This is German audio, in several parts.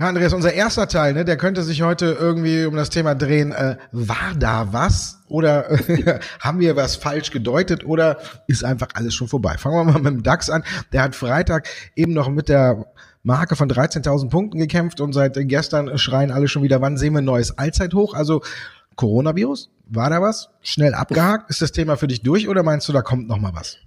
Ja, Andreas, unser erster Teil, ne, der könnte sich heute irgendwie um das Thema drehen, äh, war da was oder äh, haben wir was falsch gedeutet oder ist einfach alles schon vorbei? Fangen wir mal mit dem DAX an. Der hat Freitag eben noch mit der Marke von 13.000 Punkten gekämpft und seit gestern schreien alle schon wieder, wann sehen wir ein neues Allzeithoch? Also Coronavirus, war da was? Schnell abgehakt? Ist das Thema für dich durch oder meinst du, da kommt noch mal was?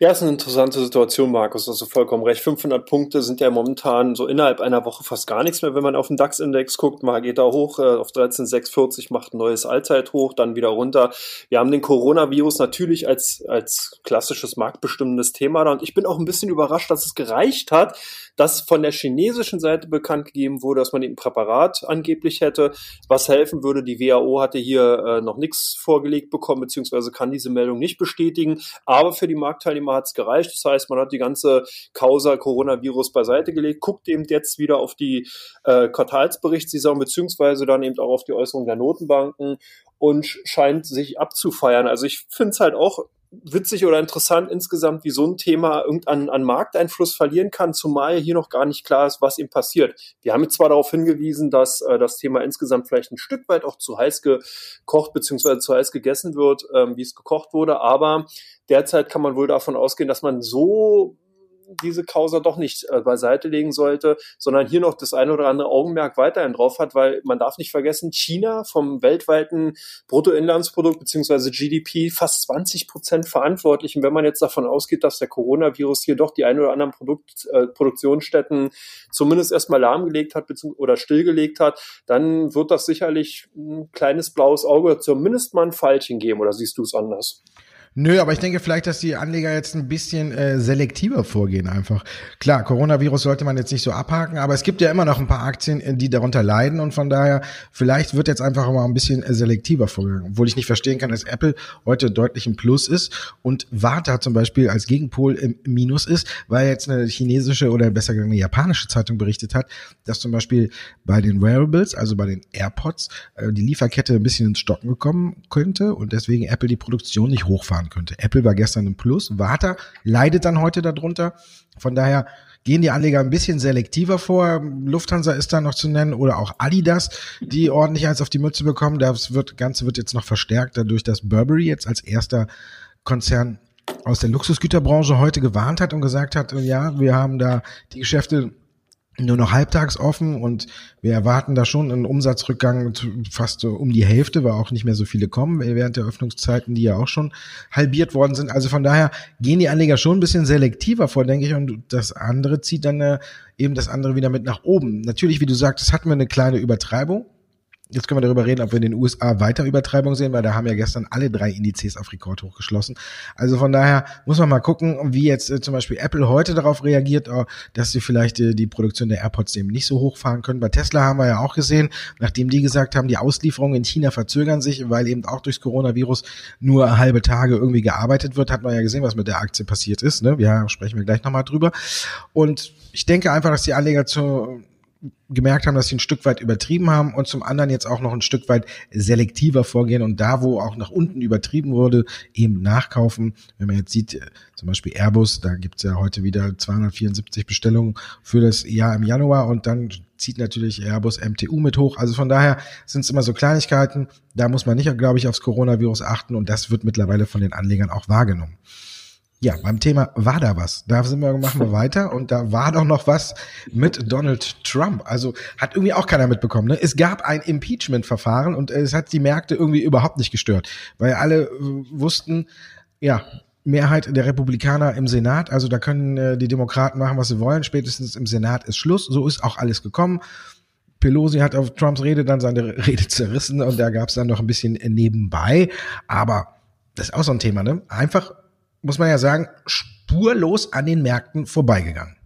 Ja, ist eine interessante Situation, Markus. du vollkommen recht. 500 Punkte sind ja momentan so innerhalb einer Woche fast gar nichts mehr, wenn man auf den DAX-Index guckt. Mal geht er hoch äh, auf 13,640, macht ein neues Allzeit hoch, dann wieder runter. Wir haben den Coronavirus natürlich als, als klassisches marktbestimmendes Thema da. Und ich bin auch ein bisschen überrascht, dass es gereicht hat, dass von der chinesischen Seite bekannt gegeben wurde, dass man ein Präparat angeblich hätte, was helfen würde. Die WHO hatte hier äh, noch nichts vorgelegt bekommen, beziehungsweise kann diese Meldung nicht bestätigen. Aber für die Marktteilnehmer hat es gereicht. Das heißt, man hat die ganze Causa Coronavirus beiseite gelegt, guckt eben jetzt wieder auf die äh, Quartalsberichtssaison, beziehungsweise dann eben auch auf die Äußerung der Notenbanken und scheint sich abzufeiern. Also ich finde es halt auch witzig oder interessant insgesamt, wie so ein Thema irgendeinen an Markteinfluss verlieren kann, zumal hier noch gar nicht klar ist, was ihm passiert. Wir haben jetzt zwar darauf hingewiesen, dass äh, das Thema insgesamt vielleicht ein Stück weit auch zu heiß gekocht bzw. zu heiß gegessen wird, ähm, wie es gekocht wurde, aber derzeit kann man wohl davon ausgehen, dass man so diese Causa doch nicht äh, beiseite legen sollte, sondern hier noch das eine oder andere Augenmerk weiterhin drauf hat, weil man darf nicht vergessen, China vom weltweiten Bruttoinlandsprodukt beziehungsweise GDP fast 20 Prozent verantwortlich. Und wenn man jetzt davon ausgeht, dass der Coronavirus hier doch die ein oder anderen Produkt, äh, Produktionsstätten zumindest erstmal lahmgelegt hat oder stillgelegt hat, dann wird das sicherlich ein kleines blaues Auge, zumindest mal ein Pfeilchen geben. Oder siehst du es anders? Nö, aber ich denke vielleicht, dass die Anleger jetzt ein bisschen äh, selektiver vorgehen einfach. Klar, Coronavirus sollte man jetzt nicht so abhaken, aber es gibt ja immer noch ein paar Aktien, äh, die darunter leiden und von daher vielleicht wird jetzt einfach mal ein bisschen äh, selektiver vorgegangen. Obwohl ich nicht verstehen kann, dass Apple heute deutlich im Plus ist und Warta zum Beispiel als Gegenpol im Minus ist, weil jetzt eine chinesische oder besser gesagt eine japanische Zeitung berichtet hat, dass zum Beispiel bei den Wearables, also bei den AirPods, äh, die Lieferkette ein bisschen ins Stocken gekommen könnte und deswegen Apple die Produktion nicht hochfahren fahren könnte. Apple war gestern im Plus, Warta leidet dann heute darunter. Von daher gehen die Anleger ein bisschen selektiver vor. Lufthansa ist da noch zu nennen oder auch Adidas, die ordentlich eins auf die Mütze bekommen. Das wird, Ganze wird jetzt noch verstärkt dadurch, dass Burberry jetzt als erster Konzern aus der Luxusgüterbranche heute gewarnt hat und gesagt hat, ja, wir haben da die Geschäfte nur noch halbtags offen und wir erwarten da schon einen Umsatzrückgang fast um die Hälfte, weil auch nicht mehr so viele kommen während der Öffnungszeiten, die ja auch schon halbiert worden sind. Also von daher gehen die Anleger schon ein bisschen selektiver vor, denke ich, und das andere zieht dann äh, eben das andere wieder mit nach oben. Natürlich, wie du sagst, hatten wir eine kleine Übertreibung, Jetzt können wir darüber reden, ob wir in den USA weiter Übertreibung sehen, weil da haben ja gestern alle drei Indizes auf Rekord hochgeschlossen. Also von daher muss man mal gucken, wie jetzt äh, zum Beispiel Apple heute darauf reagiert, äh, dass sie vielleicht äh, die Produktion der AirPods eben nicht so hochfahren können. Bei Tesla haben wir ja auch gesehen, nachdem die gesagt haben, die Auslieferungen in China verzögern sich, weil eben auch durchs Coronavirus nur halbe Tage irgendwie gearbeitet wird, hat man ja gesehen, was mit der Aktie passiert ist. Ne? Ja, sprechen wir gleich nochmal drüber. Und ich denke einfach, dass die Anleger zu gemerkt haben, dass sie ein Stück weit übertrieben haben und zum anderen jetzt auch noch ein Stück weit selektiver vorgehen und da, wo auch nach unten übertrieben wurde, eben nachkaufen. Wenn man jetzt sieht, äh, zum Beispiel Airbus, da gibt's ja heute wieder 274 Bestellungen für das Jahr im Januar und dann zieht natürlich Airbus MTU mit hoch. Also von daher sind es immer so Kleinigkeiten. Da muss man nicht, glaube ich, aufs Coronavirus achten und das wird mittlerweile von den Anlegern auch wahrgenommen. Ja, beim Thema war da was. Da sind wir, machen wir weiter und da war doch noch was mit Donald Trump. Also hat irgendwie auch keiner mitbekommen. Ne? Es gab ein Impeachment-Verfahren und es hat die Märkte irgendwie überhaupt nicht gestört, weil alle äh, wussten, ja, Mehrheit der Republikaner im Senat, also da können äh, die Demokraten machen, was sie wollen. Spätestens im Senat ist Schluss. So ist auch alles gekommen. Pelosi hat auf Trumps Rede dann seine Rede zerrissen und da gab es dann noch ein bisschen nebenbei. Aber das ist auch so ein Thema, ne? Einfach muss man ja sagen, spurlos an den Märkten vorbeigegangen.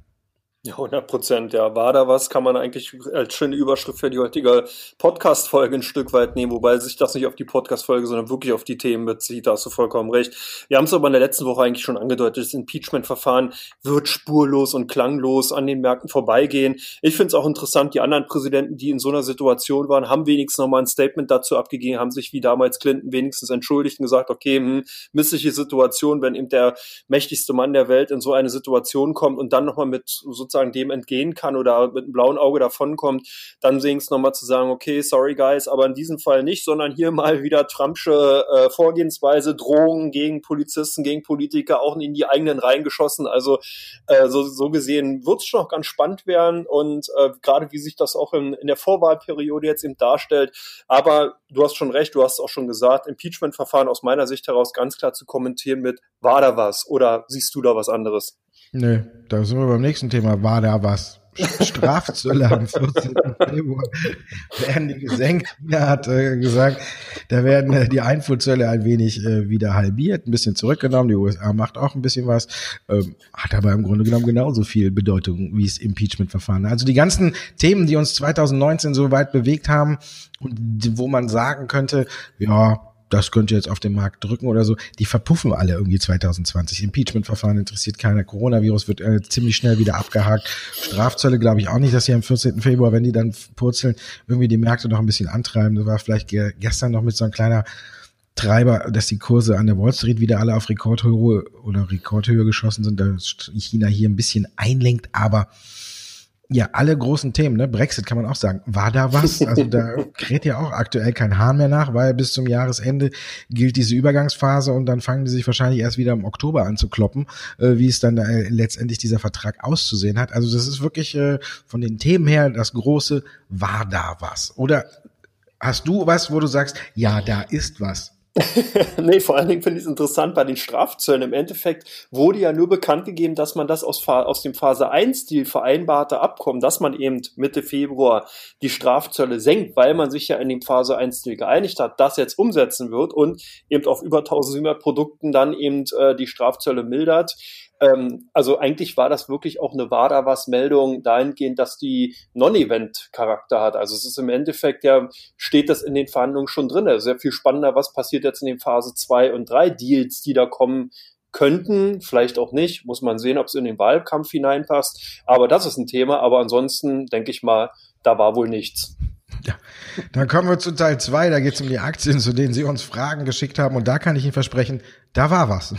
Ja, 100 Prozent. Ja, war da was, kann man eigentlich als schöne Überschrift für die heutige Podcast-Folge ein Stück weit nehmen, wobei sich das nicht auf die Podcast-Folge, sondern wirklich auf die Themen bezieht. Da hast du vollkommen recht. Wir haben es aber in der letzten Woche eigentlich schon angedeutet. Das Impeachment-Verfahren wird spurlos und klanglos an den Märkten vorbeigehen. Ich finde es auch interessant, die anderen Präsidenten, die in so einer Situation waren, haben wenigstens nochmal ein Statement dazu abgegeben, haben sich wie damals Clinton wenigstens entschuldigt und gesagt, okay, hm, missliche Situation, wenn eben der mächtigste Mann der Welt in so eine Situation kommt und dann nochmal mit sozusagen sozusagen dem entgehen kann oder mit einem blauen Auge davonkommt, dann sehen es nochmal zu sagen, okay, sorry guys, aber in diesem Fall nicht, sondern hier mal wieder Trumpsche äh, Vorgehensweise, Drohungen gegen Polizisten, gegen Politiker, auch in die eigenen Reihen geschossen. Also äh, so, so gesehen wird es schon noch ganz spannend werden und äh, gerade wie sich das auch in, in der Vorwahlperiode jetzt eben darstellt. Aber du hast schon recht, du hast auch schon gesagt, Impeachment-Verfahren aus meiner Sicht heraus ganz klar zu kommentieren mit, war da was oder siehst du da was anderes? Nö, da sind wir beim nächsten Thema. War da was? Strafzölle am 14. Februar werden die gesenkt. Er hat äh, gesagt, da werden äh, die Einfuhrzölle ein wenig äh, wieder halbiert, ein bisschen zurückgenommen. Die USA macht auch ein bisschen was, ähm, hat aber im Grunde genommen genauso viel Bedeutung wie das Impeachment-Verfahren. Also die ganzen Themen, die uns 2019 so weit bewegt haben und wo man sagen könnte, ja, das könnte jetzt auf den Markt drücken oder so, die verpuffen alle irgendwie 2020. Impeachment-Verfahren interessiert keiner, Coronavirus wird äh, ziemlich schnell wieder abgehakt. Strafzölle glaube ich auch nicht, dass sie am 14. Februar, wenn die dann purzeln, irgendwie die Märkte noch ein bisschen antreiben. Das war vielleicht gestern noch mit so einem kleiner Treiber, dass die Kurse an der Wall Street wieder alle auf Rekordhöhe oder Rekordhöhe geschossen sind, dass China hier ein bisschen einlenkt, aber ja, alle großen Themen, ne? Brexit kann man auch sagen. War da was? Also da kräht ja auch aktuell kein Hahn mehr nach, weil bis zum Jahresende gilt diese Übergangsphase und dann fangen die sich wahrscheinlich erst wieder im Oktober an zu kloppen, äh, wie es dann äh, letztendlich dieser Vertrag auszusehen hat. Also das ist wirklich äh, von den Themen her das große, war da was? Oder hast du was, wo du sagst, ja, da ist was? nee, vor allen Dingen finde ich es interessant bei den Strafzöllen. Im Endeffekt wurde ja nur bekannt gegeben, dass man das aus, aus dem Phase 1-Deal vereinbarte Abkommen, dass man eben Mitte Februar die Strafzölle senkt, weil man sich ja in dem Phase 1-Deal geeinigt hat, das jetzt umsetzen wird und eben auf über 1700 Produkten dann eben äh, die Strafzölle mildert. Ähm, also eigentlich war das wirklich auch eine WADA-Was-Meldung dahingehend, dass die Non-Event-Charakter hat. Also es ist im Endeffekt ja, steht das in den Verhandlungen schon drin. Sehr viel spannender, was passiert jetzt in den Phase 2 und 3 Deals, die da kommen könnten, vielleicht auch nicht, muss man sehen, ob es in den Wahlkampf hineinpasst. Aber das ist ein Thema. Aber ansonsten denke ich mal, da war wohl nichts. Ja, dann kommen wir zu Teil 2, da geht es um die Aktien, zu denen Sie uns Fragen geschickt haben. Und da kann ich Ihnen versprechen, da war was.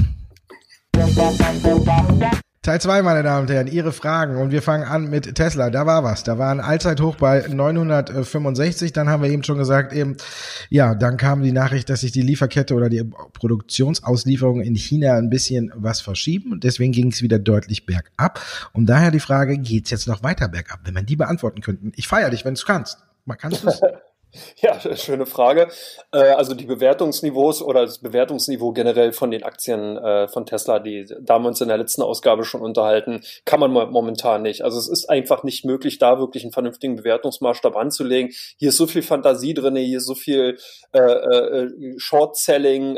Teil 2, meine Damen und Herren, Ihre Fragen. Und wir fangen an mit Tesla. Da war was. Da war ein Allzeithoch bei 965. Dann haben wir eben schon gesagt, eben, ja, dann kam die Nachricht, dass sich die Lieferkette oder die Produktionsauslieferungen in China ein bisschen was verschieben. Und deswegen ging es wieder deutlich bergab. Und daher die Frage, geht's jetzt noch weiter bergab? Wenn man die beantworten könnten. Ich feiere dich, wenn du kannst. Kannst du es? Ja, schöne Frage. Äh, also die Bewertungsniveaus oder das Bewertungsniveau generell von den Aktien äh, von Tesla, die da haben wir uns in der letzten Ausgabe schon unterhalten, kann man momentan nicht. Also es ist einfach nicht möglich, da wirklich einen vernünftigen Bewertungsmaßstab anzulegen. Hier ist so viel Fantasie drin, hier ist so viel äh, Short-Selling,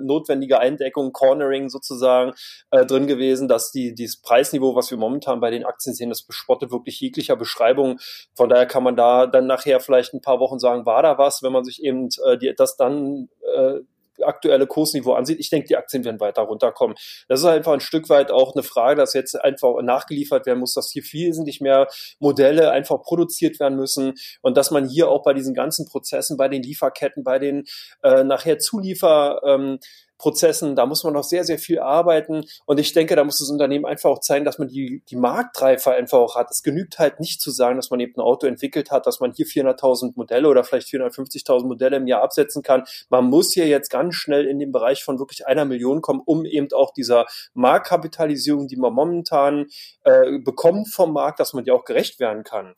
notwendige Eindeckung, Cornering sozusagen drin gewesen, dass die dieses Preisniveau, was wir momentan bei den Aktien sehen, das bespottet wirklich jeglicher Beschreibung. Von daher kann man da dann nachher vielleicht ein paar Wochen sagen, sagen, war da was, wenn man sich eben äh, die, das dann äh, aktuelle Kursniveau ansieht. Ich denke, die Aktien werden weiter runterkommen. Das ist einfach ein Stück weit auch eine Frage, dass jetzt einfach nachgeliefert werden muss, dass hier wesentlich mehr Modelle einfach produziert werden müssen und dass man hier auch bei diesen ganzen Prozessen, bei den Lieferketten, bei den äh, nachher Zuliefer ähm, Prozessen, da muss man noch sehr, sehr viel arbeiten. Und ich denke, da muss das Unternehmen einfach auch zeigen, dass man die, die Marktreife einfach auch hat. Es genügt halt nicht zu sagen, dass man eben ein Auto entwickelt hat, dass man hier 400.000 Modelle oder vielleicht 450.000 Modelle im Jahr absetzen kann. Man muss hier jetzt ganz schnell in den Bereich von wirklich einer Million kommen, um eben auch dieser Marktkapitalisierung, die man momentan äh, bekommt vom Markt, dass man die auch gerecht werden kann.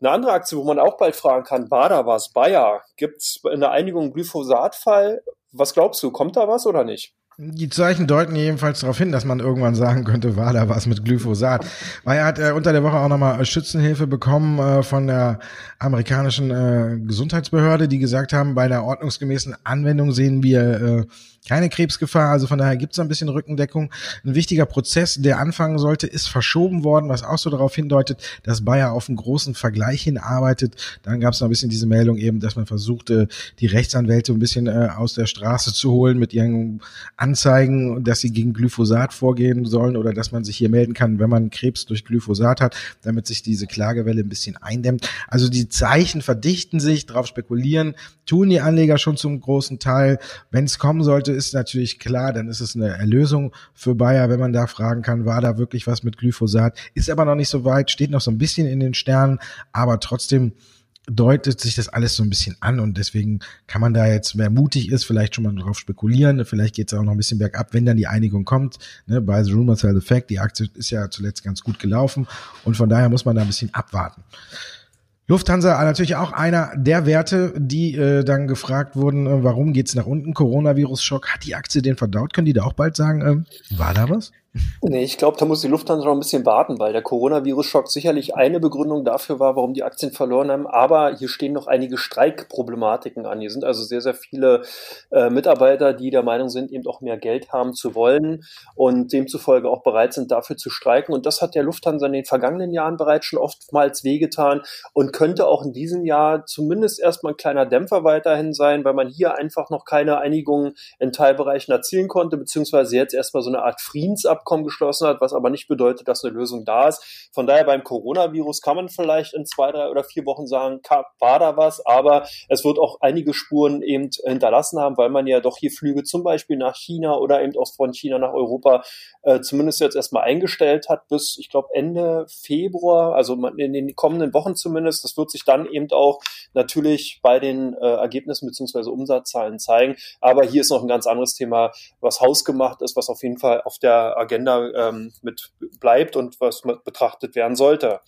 Eine andere Aktie, wo man auch bald fragen kann, war da was? Bayer? Gibt es der Einigung Glyphosat-Fall? Was glaubst du, kommt da was oder nicht? Die Zeichen deuten jedenfalls darauf hin, dass man irgendwann sagen könnte, war da was mit Glyphosat. Weil er hat äh, unter der Woche auch nochmal Schützenhilfe bekommen äh, von der amerikanischen äh, Gesundheitsbehörde, die gesagt haben, bei der ordnungsgemäßen Anwendung sehen wir äh, keine Krebsgefahr. Also von daher gibt es ein bisschen Rückendeckung. Ein wichtiger Prozess, der anfangen sollte, ist verschoben worden, was auch so darauf hindeutet, dass Bayer auf einen großen Vergleich hinarbeitet. Dann gab es noch ein bisschen diese Meldung eben, dass man versuchte, die Rechtsanwälte ein bisschen äh, aus der Straße zu holen mit ihren Anzeigen, dass sie gegen Glyphosat vorgehen sollen oder dass man sich hier melden kann, wenn man Krebs durch Glyphosat hat, damit sich diese Klagewelle ein bisschen eindämmt. Also die Zeichen verdichten sich, darauf spekulieren, tun die Anleger schon zum großen Teil. Wenn es kommen sollte, ist natürlich klar, dann ist es eine Erlösung für Bayer, wenn man da fragen kann, war da wirklich was mit Glyphosat? Ist aber noch nicht so weit, steht noch so ein bisschen in den Sternen, aber trotzdem deutet sich das alles so ein bisschen an und deswegen kann man da jetzt, wer mutig ist, vielleicht schon mal drauf spekulieren. Vielleicht geht es auch noch ein bisschen bergab, wenn dann die Einigung kommt. Ne, bei The Rumor Sell the Fact, die Aktie ist ja zuletzt ganz gut gelaufen und von daher muss man da ein bisschen abwarten. Lufthansa natürlich auch einer der Werte, die äh, dann gefragt wurden, äh, warum geht's nach unten? Coronavirus-Schock, hat die Aktie den verdaut? Können die da auch bald sagen, äh, war da was? Nee, ich glaube, da muss die Lufthansa noch ein bisschen warten, weil der Coronavirus-Schock sicherlich eine Begründung dafür war, warum die Aktien verloren haben. Aber hier stehen noch einige Streikproblematiken an. Hier sind also sehr, sehr viele äh, Mitarbeiter, die der Meinung sind, eben auch mehr Geld haben zu wollen und demzufolge auch bereit sind, dafür zu streiken. Und das hat der Lufthansa in den vergangenen Jahren bereits schon oftmals wehgetan und könnte auch in diesem Jahr zumindest erstmal ein kleiner Dämpfer weiterhin sein, weil man hier einfach noch keine Einigung in Teilbereichen erzielen konnte, beziehungsweise jetzt erstmal so eine Art Friedensabkommen Abkommen geschlossen hat, was aber nicht bedeutet, dass eine Lösung da ist. Von daher beim Coronavirus kann man vielleicht in zwei, drei oder vier Wochen sagen, war da was, aber es wird auch einige Spuren eben hinterlassen haben, weil man ja doch hier Flüge zum Beispiel nach China oder eben auch von China nach Europa äh, zumindest jetzt erstmal eingestellt hat bis, ich glaube, Ende Februar, also in den kommenden Wochen zumindest. Das wird sich dann eben auch natürlich bei den äh, Ergebnissen beziehungsweise Umsatzzahlen zeigen. Aber hier ist noch ein ganz anderes Thema, was hausgemacht ist, was auf jeden Fall auf der Agenda ähm, mit bleibt und was betrachtet werden sollte.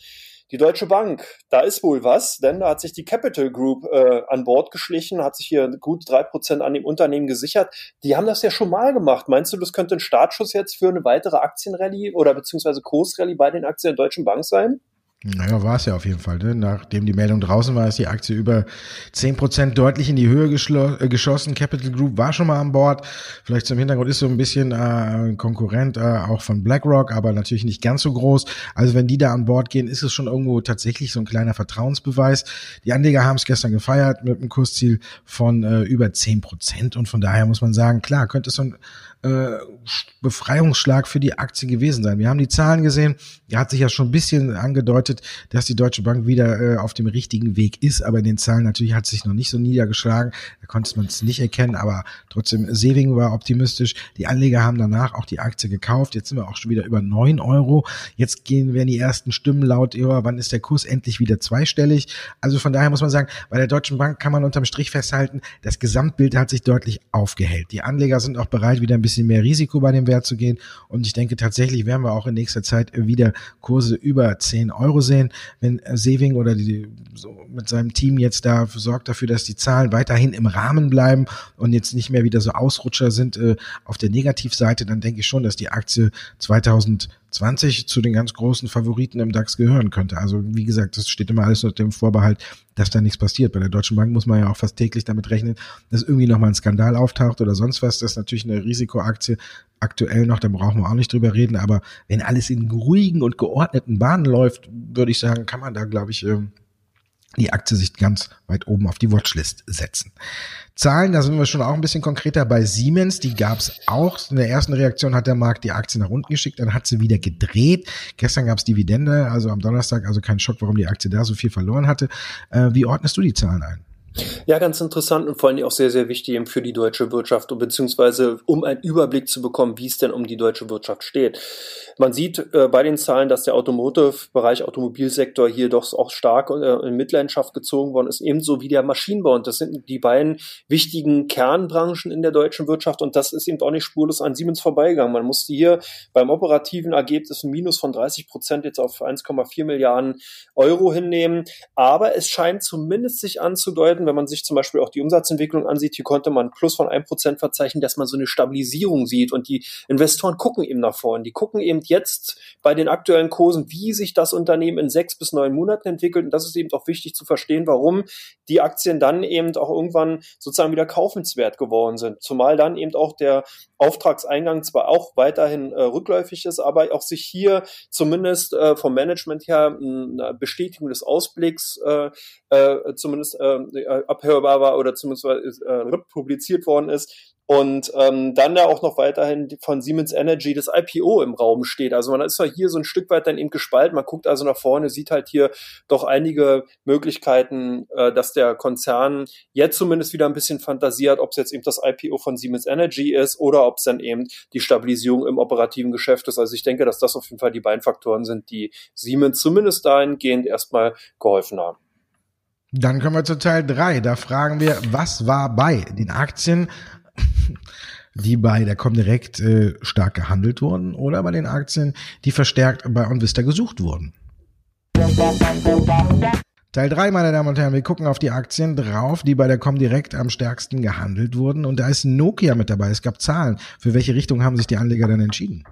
Die Deutsche Bank, da ist wohl was, denn da hat sich die Capital Group äh, an Bord geschlichen, hat sich hier gut drei Prozent an dem Unternehmen gesichert. Die haben das ja schon mal gemacht. Meinst du, das könnte ein Startschuss jetzt für eine weitere Aktienrallye oder beziehungsweise Kursrallye bei den Aktien der Deutschen Bank sein? Naja, war es ja auf jeden Fall. Ne? Nachdem die Meldung draußen war, ist die Aktie über zehn Prozent deutlich in die Höhe äh, geschossen. Capital Group war schon mal an Bord. Vielleicht zum Hintergrund ist so ein bisschen äh, Konkurrent äh, auch von BlackRock, aber natürlich nicht ganz so groß. Also wenn die da an Bord gehen, ist es schon irgendwo tatsächlich so ein kleiner Vertrauensbeweis. Die Anleger haben es gestern gefeiert mit einem Kursziel von äh, über zehn Prozent und von daher muss man sagen, klar, könnte es so ein äh, Befreiungsschlag für die Aktie gewesen sein. Wir haben die Zahlen gesehen. Er hat sich ja schon ein bisschen angedeutet, dass die Deutsche Bank wieder äh, auf dem richtigen Weg ist, aber in den Zahlen natürlich hat sich noch nicht so niedergeschlagen. Da konnte man es nicht erkennen, aber trotzdem, Seving war optimistisch. Die Anleger haben danach auch die Aktie gekauft. Jetzt sind wir auch schon wieder über neun Euro. Jetzt gehen werden die ersten Stimmen laut, ja, wann ist der Kurs endlich wieder zweistellig? Also von daher muss man sagen, bei der Deutschen Bank kann man unterm Strich festhalten, das Gesamtbild hat sich deutlich aufgehellt. Die Anleger sind auch bereit, wieder ein bisschen bisschen mehr Risiko bei dem Wert zu gehen. Und ich denke tatsächlich werden wir auch in nächster Zeit wieder Kurse über 10 Euro sehen, wenn Saving oder die, so mit seinem Team jetzt da sorgt dafür, dass die Zahlen weiterhin im Rahmen bleiben und jetzt nicht mehr wieder so Ausrutscher sind äh, auf der Negativseite, dann denke ich schon, dass die Aktie 2000 20 zu den ganz großen Favoriten im DAX gehören könnte. Also wie gesagt, das steht immer alles unter dem Vorbehalt, dass da nichts passiert. Bei der Deutschen Bank muss man ja auch fast täglich damit rechnen, dass irgendwie nochmal ein Skandal auftaucht oder sonst was. Das ist natürlich eine Risikoaktie aktuell noch, da brauchen wir auch nicht drüber reden. Aber wenn alles in ruhigen und geordneten Bahnen läuft, würde ich sagen, kann man da, glaube ich, ähm, die Aktie sich ganz weit oben auf die Watchlist setzen. Zahlen, da sind wir schon auch ein bisschen konkreter bei Siemens. Die gab es auch. In der ersten Reaktion hat der Markt die Aktie nach unten geschickt, dann hat sie wieder gedreht. Gestern gab es Dividende, also am Donnerstag, also kein Schock, warum die Aktie da so viel verloren hatte. Äh, wie ordnest du die Zahlen ein? Ja, ganz interessant und vor allem auch sehr, sehr wichtig eben für die deutsche Wirtschaft und beziehungsweise um einen Überblick zu bekommen, wie es denn um die deutsche Wirtschaft steht. Man sieht äh, bei den Zahlen, dass der Automotive-Bereich, Automobilsektor hier doch auch stark äh, in Mitleidenschaft gezogen worden ist, ebenso wie der Maschinenbau. Und das sind die beiden wichtigen Kernbranchen in der deutschen Wirtschaft. Und das ist eben auch nicht spurlos an Siemens vorbeigegangen. Man musste hier beim operativen Ergebnis ein Minus von 30 Prozent jetzt auf 1,4 Milliarden Euro hinnehmen. Aber es scheint zumindest sich anzudeuten, bedeuten, wenn man sich zum Beispiel auch die Umsatzentwicklung ansieht, hier konnte man Plus von 1% verzeichnen, dass man so eine Stabilisierung sieht und die Investoren gucken eben nach vorne. Die gucken eben jetzt bei den aktuellen Kursen, wie sich das Unternehmen in sechs bis neun Monaten entwickelt. Und das ist eben auch wichtig zu verstehen, warum die Aktien dann eben auch irgendwann sozusagen wieder kaufenswert geworden sind. Zumal dann eben auch der Auftragseingang zwar auch weiterhin äh, rückläufig ist, aber auch sich hier zumindest äh, vom Management her eine Bestätigung des Ausblicks äh, äh, zumindest äh, äh abhörbar war oder zumindest äh, publiziert worden ist und ähm, dann ja auch noch weiterhin von Siemens Energy das IPO im Raum steht. Also man ist ja hier so ein Stück weit dann eben gespalten. Man guckt also nach vorne, sieht halt hier doch einige Möglichkeiten, äh, dass der Konzern jetzt zumindest wieder ein bisschen fantasiert, ob es jetzt eben das IPO von Siemens Energy ist oder ob es dann eben die Stabilisierung im operativen Geschäft ist. Also ich denke, dass das auf jeden Fall die beiden Faktoren sind, die Siemens zumindest dahingehend erstmal geholfen haben. Dann kommen wir zu Teil drei. Da fragen wir, was war bei den Aktien die bei der Comdirect äh, stark gehandelt wurden oder bei den Aktien, die verstärkt bei OnVista gesucht wurden. Teil 3, meine Damen und Herren, wir gucken auf die Aktien drauf, die bei der Comdirect am stärksten gehandelt wurden. Und da ist Nokia mit dabei. Es gab Zahlen. Für welche Richtung haben sich die Anleger dann entschieden?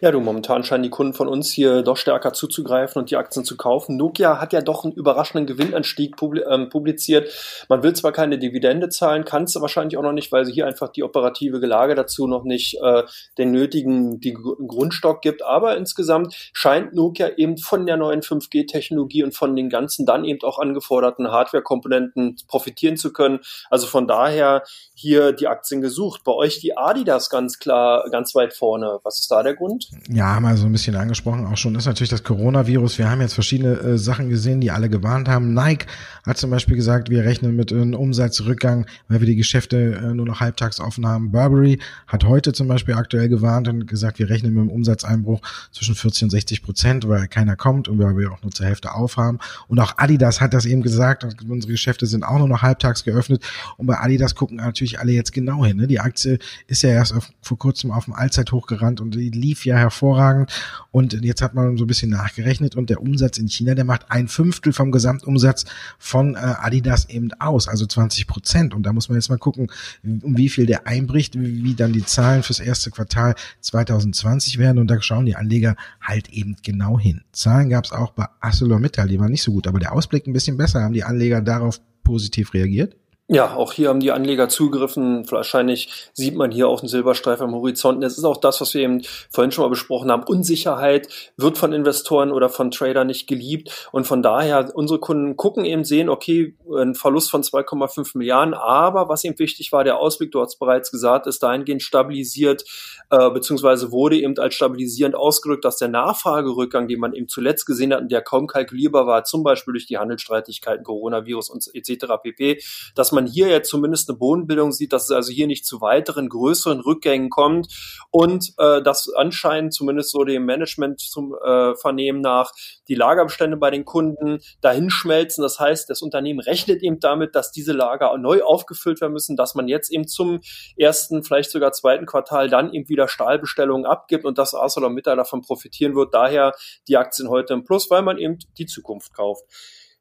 Ja, du, momentan scheinen die Kunden von uns hier doch stärker zuzugreifen und die Aktien zu kaufen. Nokia hat ja doch einen überraschenden Gewinnanstieg ähm, publiziert. Man will zwar keine Dividende zahlen, kann es wahrscheinlich auch noch nicht, weil sie hier einfach die operative Gelage dazu noch nicht äh, den nötigen die Grundstock gibt. Aber insgesamt scheint Nokia eben von der neuen 5G-Technologie und von den ganzen dann eben auch angeforderten Hardware-Komponenten profitieren zu können. Also von daher hier die Aktien gesucht. Bei euch die Adidas ganz klar, ganz weit vorne. Was ist da der Grund? Ja, haben wir so ein bisschen angesprochen auch schon. Ist natürlich das Coronavirus. Wir haben jetzt verschiedene äh, Sachen gesehen, die alle gewarnt haben. Nike hat zum Beispiel gesagt, wir rechnen mit einem Umsatzrückgang, weil wir die Geschäfte äh, nur noch halbtags offen haben. Burberry hat heute zum Beispiel aktuell gewarnt und gesagt, wir rechnen mit einem Umsatzeinbruch zwischen 40 und 60 Prozent, weil keiner kommt und weil wir auch nur zur Hälfte aufhaben. Und auch Adidas hat das eben gesagt, unsere Geschäfte sind auch nur noch halbtags geöffnet. Und bei Adidas gucken natürlich natürlich alle jetzt genau hin. Ne? Die Aktie ist ja erst auf, vor kurzem auf dem Allzeithoch gerannt und die lief ja hervorragend. Und jetzt hat man so ein bisschen nachgerechnet und der Umsatz in China, der macht ein Fünftel vom Gesamtumsatz von äh, Adidas eben aus, also 20 Prozent. Und da muss man jetzt mal gucken, um wie viel der einbricht, wie, wie dann die Zahlen fürs erste Quartal 2020 werden. Und da schauen die Anleger halt eben genau hin. Zahlen gab es auch bei ArcelorMittal, die waren nicht so gut, aber der Ausblick ein bisschen besser. Haben die Anleger darauf positiv reagiert? Ja, auch hier haben die Anleger zugegriffen. Wahrscheinlich sieht man hier auch einen Silberstreif am Horizont. Das ist auch das, was wir eben vorhin schon mal besprochen haben. Unsicherheit wird von Investoren oder von Tradern nicht geliebt. Und von daher, unsere Kunden gucken eben, sehen, okay, ein Verlust von 2,5 Milliarden. Aber was eben wichtig war, der Ausblick, du hast bereits gesagt, ist dahingehend stabilisiert, äh, beziehungsweise wurde eben als stabilisierend ausgedrückt, dass der Nachfragerückgang, den man eben zuletzt gesehen hat und der kaum kalkulierbar war, zum Beispiel durch die Handelsstreitigkeiten, Coronavirus und etc. pp., dass man hier jetzt zumindest eine Bodenbildung sieht, dass es also hier nicht zu weiteren größeren Rückgängen kommt und äh, dass anscheinend zumindest so dem Management zum äh, Vernehmen nach die Lagerbestände bei den Kunden dahin schmelzen. Das heißt, das Unternehmen rechnet eben damit, dass diese Lager neu aufgefüllt werden müssen, dass man jetzt eben zum ersten, vielleicht sogar zweiten Quartal dann eben wieder Stahlbestellungen abgibt und dass ArcelorMittal davon profitieren wird. Daher die Aktien heute im Plus, weil man eben die Zukunft kauft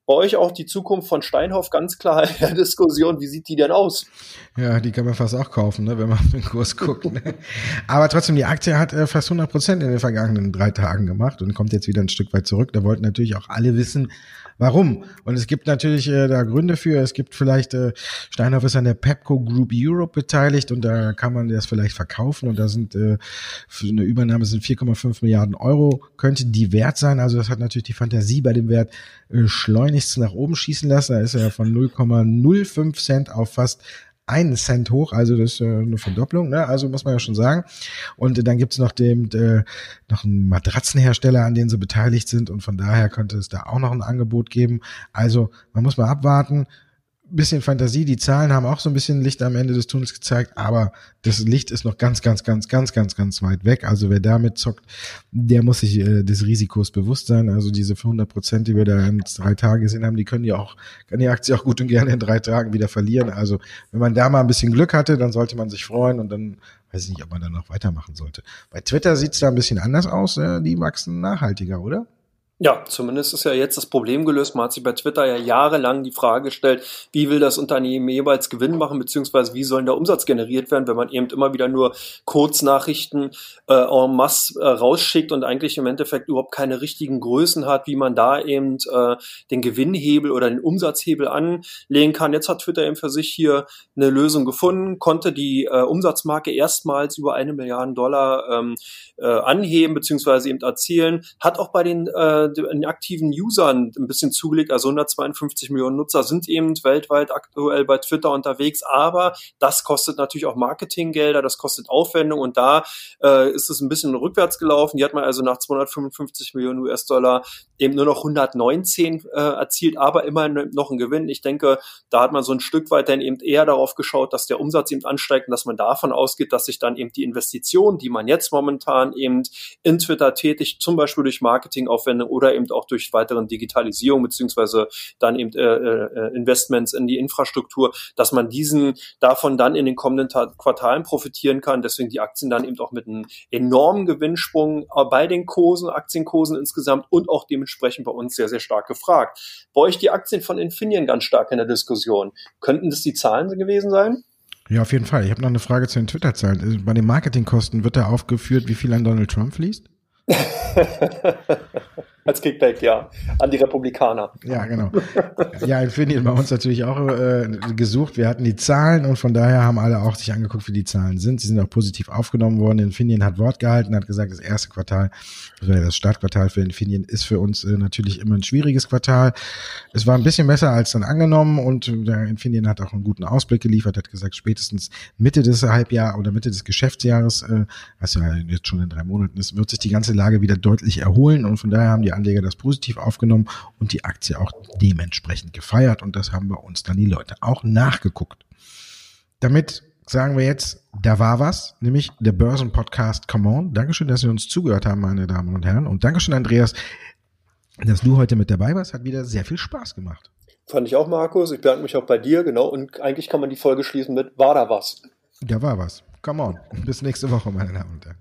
bei euch auch die Zukunft von Steinhoff ganz klar in der Diskussion. Wie sieht die denn aus? Ja, die kann man fast auch kaufen, ne, wenn man auf den Kurs guckt. Ne? Aber trotzdem, die Aktie hat äh, fast 100 Prozent in den vergangenen drei Tagen gemacht und kommt jetzt wieder ein Stück weit zurück. Da wollten natürlich auch alle wissen, Warum? Und es gibt natürlich äh, da Gründe für. Es gibt vielleicht, äh, Steinhoff ist an der Pepco Group Europe beteiligt und da kann man das vielleicht verkaufen und da sind äh, für eine Übernahme sind 4,5 Milliarden Euro, könnte die wert sein. Also das hat natürlich die Fantasie bei dem Wert äh, schleunigst nach oben schießen lassen. Da ist er ja von 0,05 Cent auf fast einen Cent hoch, also das ist äh, eine Verdopplung, ne? also muss man ja schon sagen. Und äh, dann gibt's noch dem äh, noch einen Matratzenhersteller, an denen sie beteiligt sind und von daher könnte es da auch noch ein Angebot geben. Also man muss mal abwarten bisschen Fantasie. Die Zahlen haben auch so ein bisschen Licht am Ende des Tunnels gezeigt, aber das Licht ist noch ganz, ganz, ganz, ganz, ganz, ganz weit weg. Also wer damit zockt, der muss sich äh, des Risikos bewusst sein. Also diese 100 Prozent, die wir da in drei Tagen gesehen haben, die können ja auch, kann die Aktie auch gut und gerne in drei Tagen wieder verlieren. Also wenn man da mal ein bisschen Glück hatte, dann sollte man sich freuen und dann weiß ich nicht, ob man dann noch weitermachen sollte. Bei Twitter sieht's da ein bisschen anders aus. Äh, die wachsen nachhaltiger, oder? Ja, zumindest ist ja jetzt das Problem gelöst. Man hat sich bei Twitter ja jahrelang die Frage gestellt, wie will das Unternehmen jeweils Gewinn machen, beziehungsweise wie soll der Umsatz generiert werden, wenn man eben immer wieder nur Kurznachrichten äh, en masse äh, rausschickt und eigentlich im Endeffekt überhaupt keine richtigen Größen hat, wie man da eben äh, den Gewinnhebel oder den Umsatzhebel anlegen kann. Jetzt hat Twitter eben für sich hier eine Lösung gefunden, konnte die äh, Umsatzmarke erstmals über eine Milliarde Dollar ähm, äh, anheben, beziehungsweise eben erzielen, hat auch bei den äh, den aktiven Usern ein bisschen zugelegt. Also 152 Millionen Nutzer sind eben weltweit aktuell bei Twitter unterwegs. Aber das kostet natürlich auch Marketinggelder, das kostet Aufwendung und da äh, ist es ein bisschen rückwärts gelaufen. Die hat man also nach 255 Millionen US-Dollar eben nur noch 119 äh, erzielt, aber immerhin noch ein Gewinn. Ich denke, da hat man so ein Stück weit dann eben eher darauf geschaut, dass der Umsatz eben ansteigt und dass man davon ausgeht, dass sich dann eben die Investition, die man jetzt momentan eben in Twitter tätigt, zum Beispiel durch Marketingaufwendung oder eben auch durch weiteren Digitalisierung beziehungsweise dann eben äh, äh, Investments in die Infrastruktur, dass man diesen davon dann in den kommenden Quartalen profitieren kann. Deswegen die Aktien dann eben auch mit einem enormen Gewinnsprung äh, bei den Kursen, Aktienkursen insgesamt und auch dementsprechend bei uns sehr, sehr stark gefragt. Bei euch die Aktien von Infineon ganz stark in der Diskussion. Könnten das die Zahlen gewesen sein? Ja, auf jeden Fall. Ich habe noch eine Frage zu den Twitter-Zahlen. Bei den Marketingkosten wird da aufgeführt, wie viel an Donald Trump fließt? Als Kickback, ja. An die Republikaner. Ja, genau. Ja, Infineon bei uns natürlich auch äh, gesucht. Wir hatten die Zahlen und von daher haben alle auch sich angeguckt, wie die Zahlen sind. Sie sind auch positiv aufgenommen worden. Infineon hat Wort gehalten, hat gesagt, das erste Quartal, das Startquartal für Infineon ist für uns äh, natürlich immer ein schwieriges Quartal. Es war ein bisschen besser als dann angenommen und der Infineon hat auch einen guten Ausblick geliefert, hat gesagt, spätestens Mitte des Halbjahres oder Mitte des Geschäftsjahres, äh, was ja jetzt schon in drei Monaten ist, wird sich die ganze Lage wieder deutlich erholen und von daher haben die Anleger das positiv aufgenommen und die Aktie auch dementsprechend gefeiert und das haben wir uns dann die Leute auch nachgeguckt. Damit sagen wir jetzt, da war was, nämlich der Börsenpodcast Come On. Dankeschön, dass Sie uns zugehört haben, meine Damen und Herren. Und Dankeschön, Andreas, dass du heute mit dabei warst. Hat wieder sehr viel Spaß gemacht. Fand ich auch, Markus. Ich bedanke mich auch bei dir, genau. Und eigentlich kann man die Folge schließen mit War da was? Da war was. Come on. Bis nächste Woche, meine Damen und Herren.